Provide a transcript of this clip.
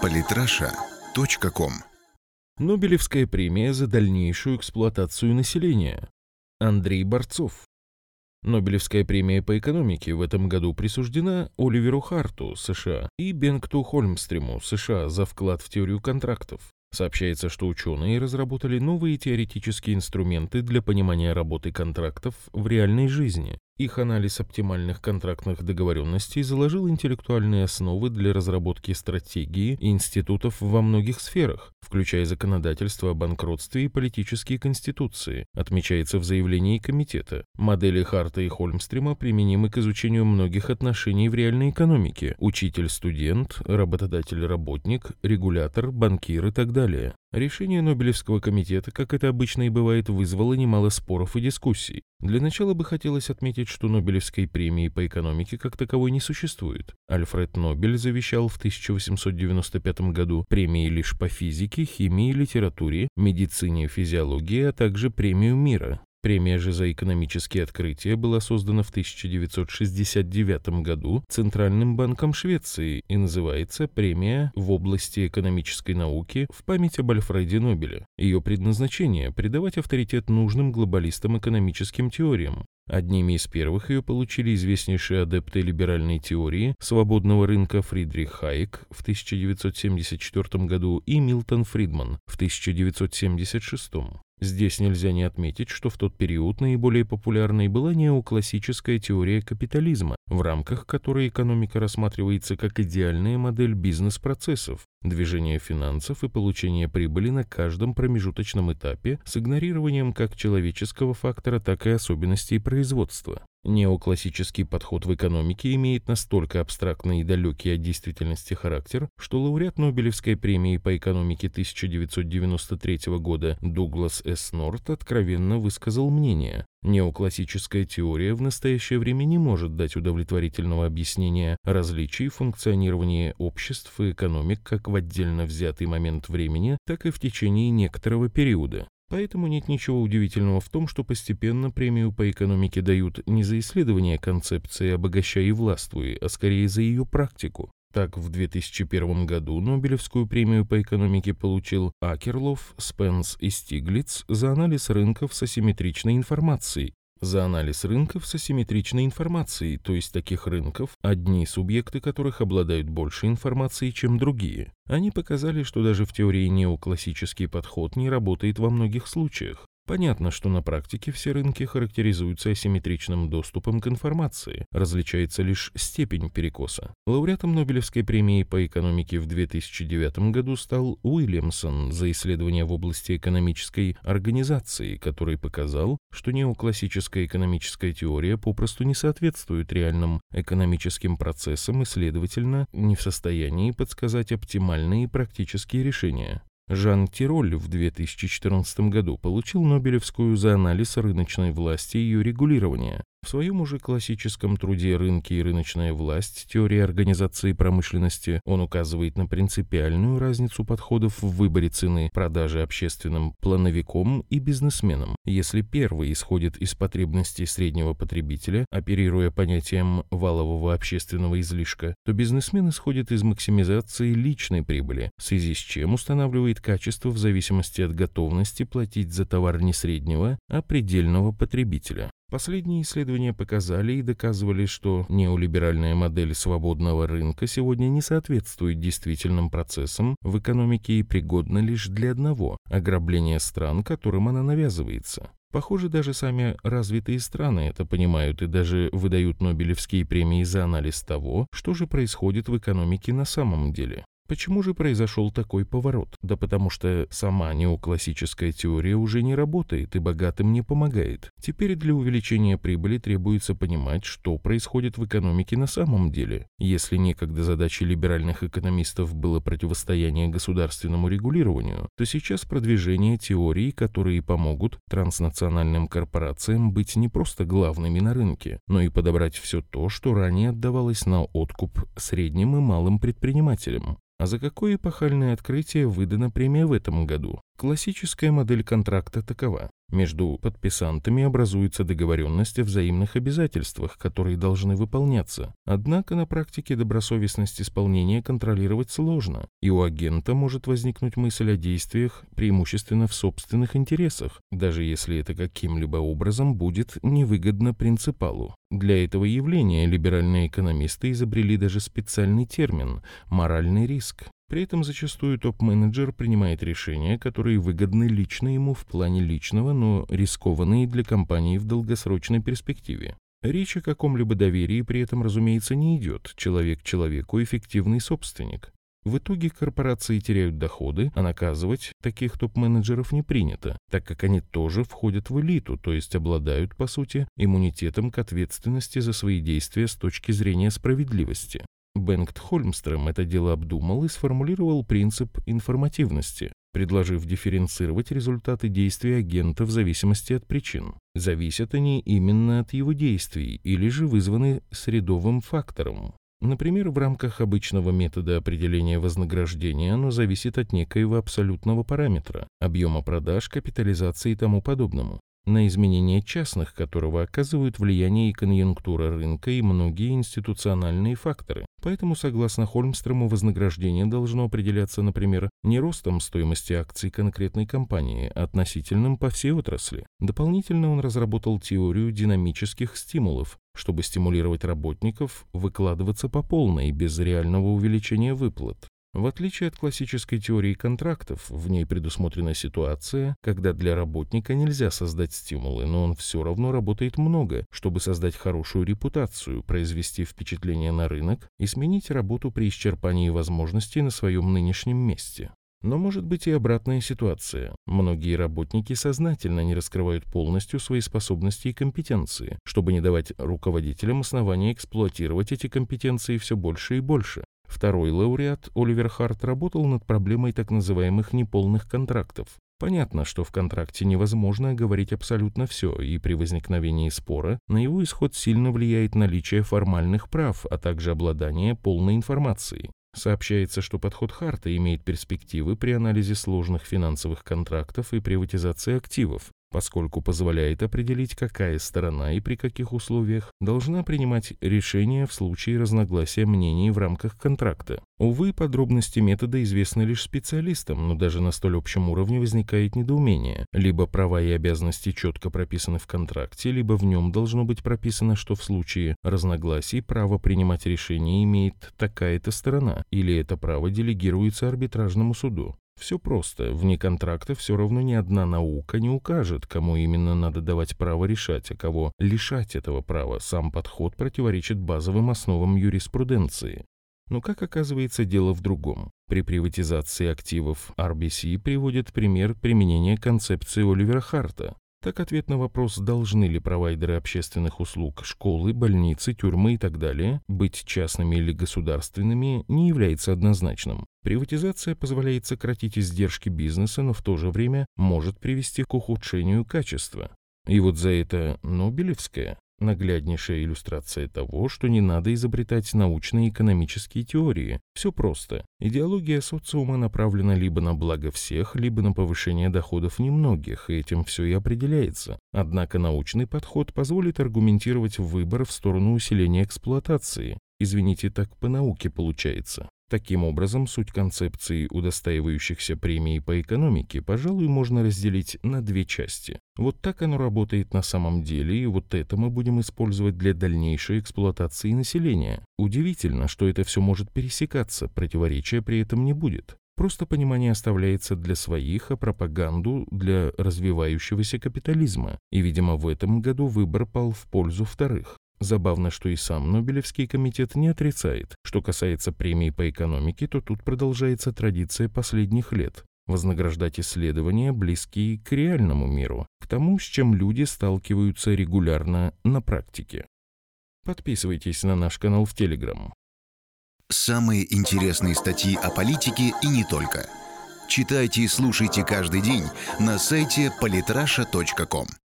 Политраша.ком Нобелевская премия за дальнейшую эксплуатацию населения. Андрей Борцов. Нобелевская премия по экономике в этом году присуждена Оливеру Харту, США, и Бенгту Хольмстриму, США, за вклад в теорию контрактов. Сообщается, что ученые разработали новые теоретические инструменты для понимания работы контрактов в реальной жизни. Их анализ оптимальных контрактных договоренностей заложил интеллектуальные основы для разработки стратегии институтов во многих сферах, включая законодательство о банкротстве и политические конституции, отмечается в заявлении комитета. Модели Харта и Хольмстрима применимы к изучению многих отношений в реальной экономике – учитель-студент, работодатель-работник, регулятор, банкир и так далее. Решение Нобелевского комитета, как это обычно и бывает, вызвало немало споров и дискуссий. Для начала бы хотелось отметить, что Нобелевской премии по экономике как таковой не существует. Альфред Нобель завещал в 1895 году премии лишь по физике, химии, литературе, медицине, физиологии, а также премию мира. Премия же за экономические открытия была создана в 1969 году Центральным банком Швеции и называется «Премия в области экономической науки в память об Альфреде Нобеле». Ее предназначение – придавать авторитет нужным глобалистам экономическим теориям, Одними из первых ее получили известнейшие адепты либеральной теории свободного рынка Фридрих Хайек в 1974 году и Милтон Фридман в 1976. Здесь нельзя не отметить, что в тот период наиболее популярной была неоклассическая теория капитализма, в рамках которой экономика рассматривается как идеальная модель бизнес-процессов, движение финансов и получение прибыли на каждом промежуточном этапе с игнорированием как человеческого фактора, так и особенностей производства. Неоклассический подход в экономике имеет настолько абстрактный и далекий от действительности характер, что лауреат Нобелевской премии по экономике 1993 года Дуглас С. Норт откровенно высказал мнение, Неоклассическая теория в настоящее время не может дать удовлетворительного объяснения различий в функционировании обществ и экономик как в отдельно взятый момент времени, так и в течение некоторого периода. Поэтому нет ничего удивительного в том, что постепенно премию по экономике дают не за исследование концепции «обогащай и властвуй», а скорее за ее практику. Так, в 2001 году Нобелевскую премию по экономике получил Акерлов, Спенс и Стиглиц за анализ рынков с асимметричной информацией, за анализ рынков с асимметричной информацией, то есть таких рынков, одни субъекты которых обладают больше информацией, чем другие. Они показали, что даже в теории неоклассический подход не работает во многих случаях. Понятно, что на практике все рынки характеризуются асимметричным доступом к информации, различается лишь степень перекоса. Лауреатом Нобелевской премии по экономике в 2009 году стал Уильямсон за исследования в области экономической организации, который показал, что неоклассическая экономическая теория попросту не соответствует реальным экономическим процессам и, следовательно, не в состоянии подсказать оптимальные практические решения. Жан Тироль в 2014 году получил Нобелевскую за анализ рыночной власти и ее регулирования. В своем уже классическом труде «Рынки и рыночная власть. Теория организации промышленности» он указывает на принципиальную разницу подходов в выборе цены продажи общественным плановиком и бизнесменам. Если первый исходит из потребностей среднего потребителя, оперируя понятием валового общественного излишка, то бизнесмен исходит из максимизации личной прибыли, в связи с чем устанавливает качество в зависимости от готовности платить за товар не среднего, а предельного потребителя. Последние исследования показали и доказывали, что неолиберальная модель свободного рынка сегодня не соответствует действительным процессам в экономике и пригодна лишь для одного – ограбления стран, которым она навязывается. Похоже, даже сами развитые страны это понимают и даже выдают Нобелевские премии за анализ того, что же происходит в экономике на самом деле. Почему же произошел такой поворот? Да потому что сама неоклассическая теория уже не работает и богатым не помогает. Теперь для увеличения прибыли требуется понимать, что происходит в экономике на самом деле. Если некогда задачей либеральных экономистов было противостояние государственному регулированию, то сейчас продвижение теорий, которые помогут транснациональным корпорациям быть не просто главными на рынке, но и подобрать все то, что ранее отдавалось на откуп средним и малым предпринимателям. А за какое эпохальное открытие выдана премия в этом году? Классическая модель контракта такова. Между подписантами образуется договоренность о взаимных обязательствах, которые должны выполняться. Однако на практике добросовестность исполнения контролировать сложно, и у агента может возникнуть мысль о действиях преимущественно в собственных интересах, даже если это каким-либо образом будет невыгодно принципалу. Для этого явления либеральные экономисты изобрели даже специальный термин – моральный риск. При этом зачастую топ-менеджер принимает решения, которые выгодны лично ему в плане личного, но рискованные для компании в долгосрочной перспективе. Речь о каком-либо доверии при этом, разумеется, не идет. Человек человеку эффективный собственник. В итоге корпорации теряют доходы, а наказывать таких топ-менеджеров не принято, так как они тоже входят в элиту, то есть обладают, по сути, иммунитетом к ответственности за свои действия с точки зрения справедливости. Бенгт Хольмстрöm это дело обдумал и сформулировал принцип информативности, предложив дифференцировать результаты действий агента в зависимости от причин. Зависят они именно от его действий или же вызваны средовым фактором. Например, в рамках обычного метода определения вознаграждения оно зависит от некоего абсолютного параметра, объема продаж, капитализации и тому подобному на изменение частных, которого оказывают влияние и конъюнктура рынка, и многие институциональные факторы. Поэтому, согласно Хольмстрому, вознаграждение должно определяться, например, не ростом стоимости акций конкретной компании, а относительным по всей отрасли. Дополнительно он разработал теорию динамических стимулов, чтобы стимулировать работников выкладываться по полной, без реального увеличения выплат. В отличие от классической теории контрактов, в ней предусмотрена ситуация, когда для работника нельзя создать стимулы, но он все равно работает много, чтобы создать хорошую репутацию, произвести впечатление на рынок и сменить работу при исчерпании возможностей на своем нынешнем месте. Но может быть и обратная ситуация. Многие работники сознательно не раскрывают полностью свои способности и компетенции, чтобы не давать руководителям основания эксплуатировать эти компетенции все больше и больше. Второй лауреат, Оливер Харт, работал над проблемой так называемых неполных контрактов. Понятно, что в контракте невозможно говорить абсолютно все, и при возникновении спора на его исход сильно влияет наличие формальных прав, а также обладание полной информацией. Сообщается, что подход Харта имеет перспективы при анализе сложных финансовых контрактов и приватизации активов, поскольку позволяет определить, какая сторона и при каких условиях должна принимать решения в случае разногласия мнений в рамках контракта. Увы, подробности метода известны лишь специалистам, но даже на столь общем уровне возникает недоумение. Либо права и обязанности четко прописаны в контракте, либо в нем должно быть прописано, что в случае разногласий право принимать решения имеет такая-то сторона, или это право делегируется арбитражному суду. Все просто. Вне контракта все равно ни одна наука не укажет, кому именно надо давать право решать, а кого лишать этого права. Сам подход противоречит базовым основам юриспруденции. Но, как оказывается, дело в другом. При приватизации активов RBC приводит пример применения концепции Оливера Харта. Так ответ на вопрос, должны ли провайдеры общественных услуг, школы, больницы, тюрьмы и так далее быть частными или государственными, не является однозначным. Приватизация позволяет сократить издержки бизнеса, но в то же время может привести к ухудшению качества. И вот за это Нобелевская Нагляднейшая иллюстрация того, что не надо изобретать научные экономические теории. Все просто. Идеология социума направлена либо на благо всех, либо на повышение доходов немногих, и этим все и определяется. Однако научный подход позволит аргументировать выбор в сторону усиления эксплуатации. Извините, так по науке получается. Таким образом, суть концепции удостаивающихся премий по экономике, пожалуй, можно разделить на две части. Вот так оно работает на самом деле, и вот это мы будем использовать для дальнейшей эксплуатации населения. Удивительно, что это все может пересекаться, противоречия при этом не будет. Просто понимание оставляется для своих, а пропаганду для развивающегося капитализма. И, видимо, в этом году выбор пал в пользу вторых. Забавно, что и сам Нобелевский комитет не отрицает. Что касается премий по экономике, то тут продолжается традиция последних лет вознаграждать исследования, близкие к реальному миру, к тому, с чем люди сталкиваются регулярно на практике. Подписывайтесь на наш канал в Телеграм. Самые интересные статьи о политике и не только. Читайте и слушайте каждый день на сайте polytrasha.com.